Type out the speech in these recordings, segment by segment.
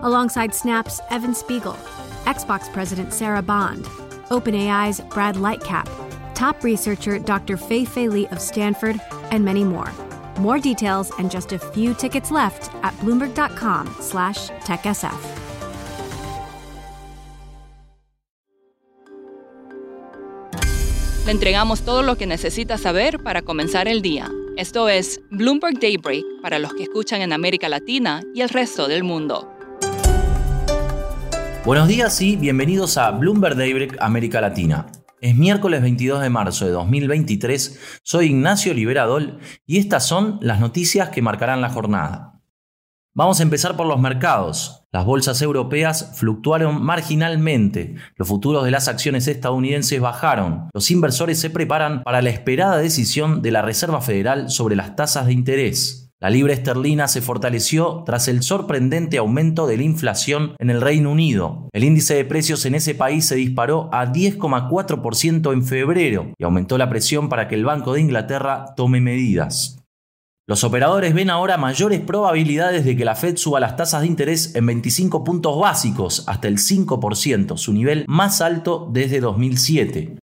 alongside Snap's Evan Spiegel, Xbox President Sarah Bond, OpenAI's Brad Lightcap, top researcher Dr. Fei Fei Li of Stanford, and many more. More details and just a few tickets left at bloomberg.com/techsf. Le entregamos todo lo que necesita saber para comenzar el día. Esto es Bloomberg Daybreak para los que escuchan en América Latina y el resto del mundo. Buenos días y bienvenidos a Bloomberg Daybreak América Latina. Es miércoles 22 de marzo de 2023, soy Ignacio Liberadol y estas son las noticias que marcarán la jornada. Vamos a empezar por los mercados. Las bolsas europeas fluctuaron marginalmente, los futuros de las acciones estadounidenses bajaron, los inversores se preparan para la esperada decisión de la Reserva Federal sobre las tasas de interés. La libra esterlina se fortaleció tras el sorprendente aumento de la inflación en el Reino Unido. El índice de precios en ese país se disparó a 10,4% en febrero y aumentó la presión para que el Banco de Inglaterra tome medidas. Los operadores ven ahora mayores probabilidades de que la Fed suba las tasas de interés en 25 puntos básicos hasta el 5%, su nivel más alto desde 2007.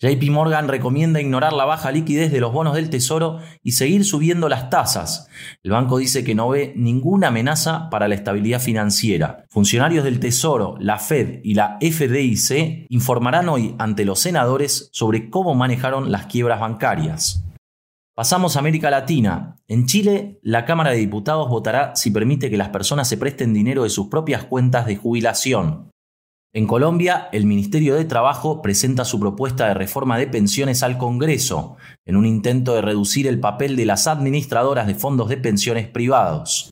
JP Morgan recomienda ignorar la baja liquidez de los bonos del Tesoro y seguir subiendo las tasas. El banco dice que no ve ninguna amenaza para la estabilidad financiera. Funcionarios del Tesoro, la Fed y la FDIC informarán hoy ante los senadores sobre cómo manejaron las quiebras bancarias. Pasamos a América Latina. En Chile, la Cámara de Diputados votará si permite que las personas se presten dinero de sus propias cuentas de jubilación. En Colombia, el Ministerio de Trabajo presenta su propuesta de reforma de pensiones al Congreso, en un intento de reducir el papel de las administradoras de fondos de pensiones privados.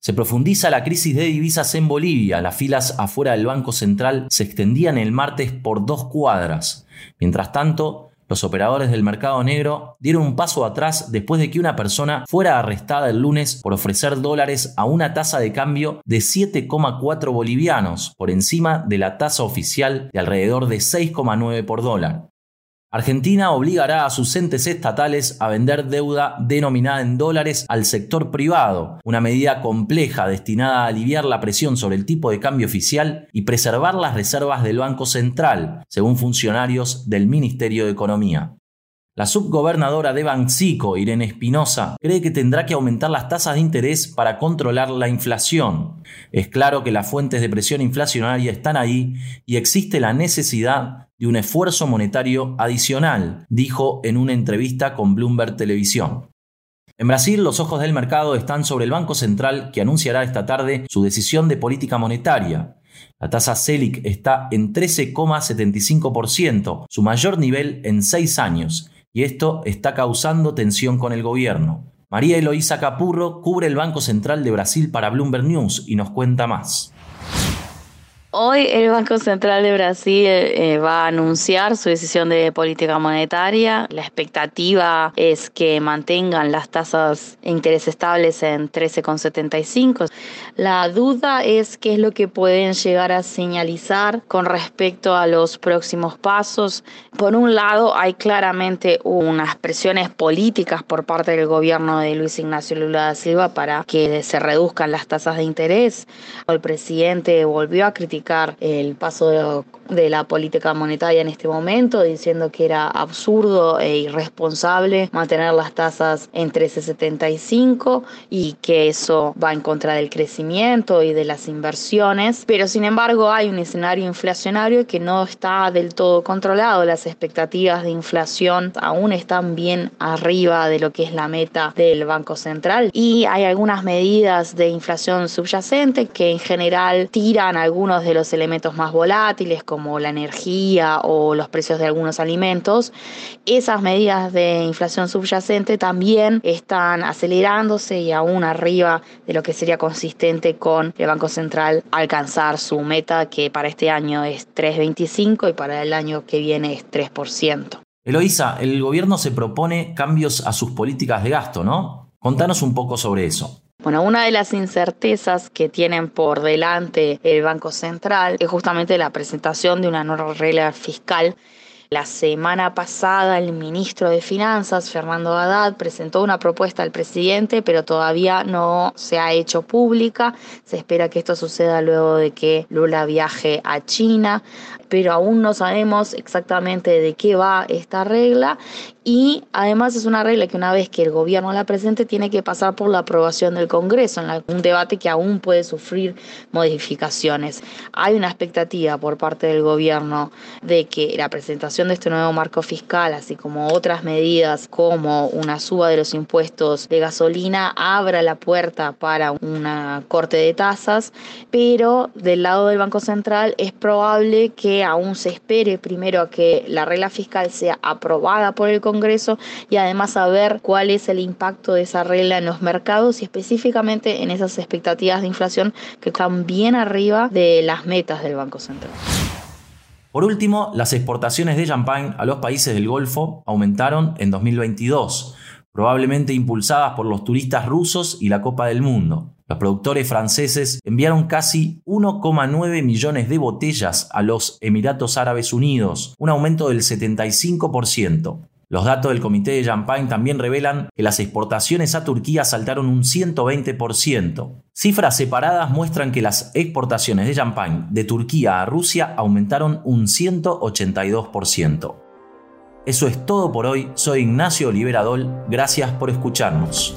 Se profundiza la crisis de divisas en Bolivia. Las filas afuera del Banco Central se extendían el martes por dos cuadras. Mientras tanto, los operadores del mercado negro dieron un paso atrás después de que una persona fuera arrestada el lunes por ofrecer dólares a una tasa de cambio de 7,4 bolivianos, por encima de la tasa oficial de alrededor de 6,9 por dólar. Argentina obligará a sus entes estatales a vender deuda denominada en dólares al sector privado, una medida compleja destinada a aliviar la presión sobre el tipo de cambio oficial y preservar las reservas del Banco Central, según funcionarios del Ministerio de Economía. La subgobernadora de Bancico, Irene Espinosa, cree que tendrá que aumentar las tasas de interés para controlar la inflación. Es claro que las fuentes de presión inflacionaria están ahí y existe la necesidad de un esfuerzo monetario adicional, dijo en una entrevista con Bloomberg Televisión. En Brasil, los ojos del mercado están sobre el Banco Central que anunciará esta tarde su decisión de política monetaria. La tasa Selic está en 13,75%, su mayor nivel en seis años, y esto está causando tensión con el gobierno. María Eloísa Capurro cubre el Banco Central de Brasil para Bloomberg News y nos cuenta más. Hoy el Banco Central de Brasil eh, va a anunciar su decisión de política monetaria. La expectativa es que mantengan las tasas de interés estables en 13,75. La duda es qué es lo que pueden llegar a señalizar con respecto a los próximos pasos. Por un lado, hay claramente unas presiones políticas por parte del gobierno de Luis Ignacio Lula da Silva para que se reduzcan las tasas de interés. El presidente volvió a criticar el paso de, la política monetaria en este momento, diciendo que era absurdo e irresponsable mantener las tasas en 13,75 y que eso va en contra del crecimiento y de las inversiones. Pero sin embargo hay un escenario inflacionario que no está del todo controlado. Las expectativas de inflación aún están bien arriba de lo que es la meta del Banco Central y hay algunas medidas de inflación subyacente que en general tiran algunos de los elementos más volátiles como la energía o los precios de algunos alimentos, esas medidas de inflación subyacente también están acelerándose y aún arriba de lo que sería consistente con el Banco Central alcanzar su meta que para este año es 3,25 y para el año que viene es 3%. Eloísa, el gobierno se propone cambios a sus políticas de gasto, ¿no? Contanos un poco sobre eso. Bueno, una de las incertezas que tienen por delante el Banco Central es justamente la presentación de una nueva regla fiscal la semana pasada el ministro de Finanzas, Fernando Haddad, presentó una propuesta al presidente, pero todavía no se ha hecho pública. Se espera que esto suceda luego de que Lula viaje a China, pero aún no sabemos exactamente de qué va esta regla y además es una regla que una vez que el gobierno la presente tiene que pasar por la aprobación del Congreso, en un debate que aún puede sufrir modificaciones. Hay una expectativa por parte del gobierno de que la presentación de este nuevo marco fiscal, así como otras medidas como una suba de los impuestos de gasolina, abra la puerta para una corte de tasas, pero del lado del Banco Central es probable que aún se espere primero a que la regla fiscal sea aprobada por el Congreso y además saber cuál es el impacto de esa regla en los mercados y específicamente en esas expectativas de inflación que están bien arriba de las metas del Banco Central. Por último, las exportaciones de champán a los países del Golfo aumentaron en 2022, probablemente impulsadas por los turistas rusos y la Copa del Mundo. Los productores franceses enviaron casi 1,9 millones de botellas a los Emiratos Árabes Unidos, un aumento del 75%. Los datos del Comité de Champagne también revelan que las exportaciones a Turquía saltaron un 120%. Cifras separadas muestran que las exportaciones de champagne de Turquía a Rusia aumentaron un 182%. Eso es todo por hoy. Soy Ignacio Oliveradol. Gracias por escucharnos.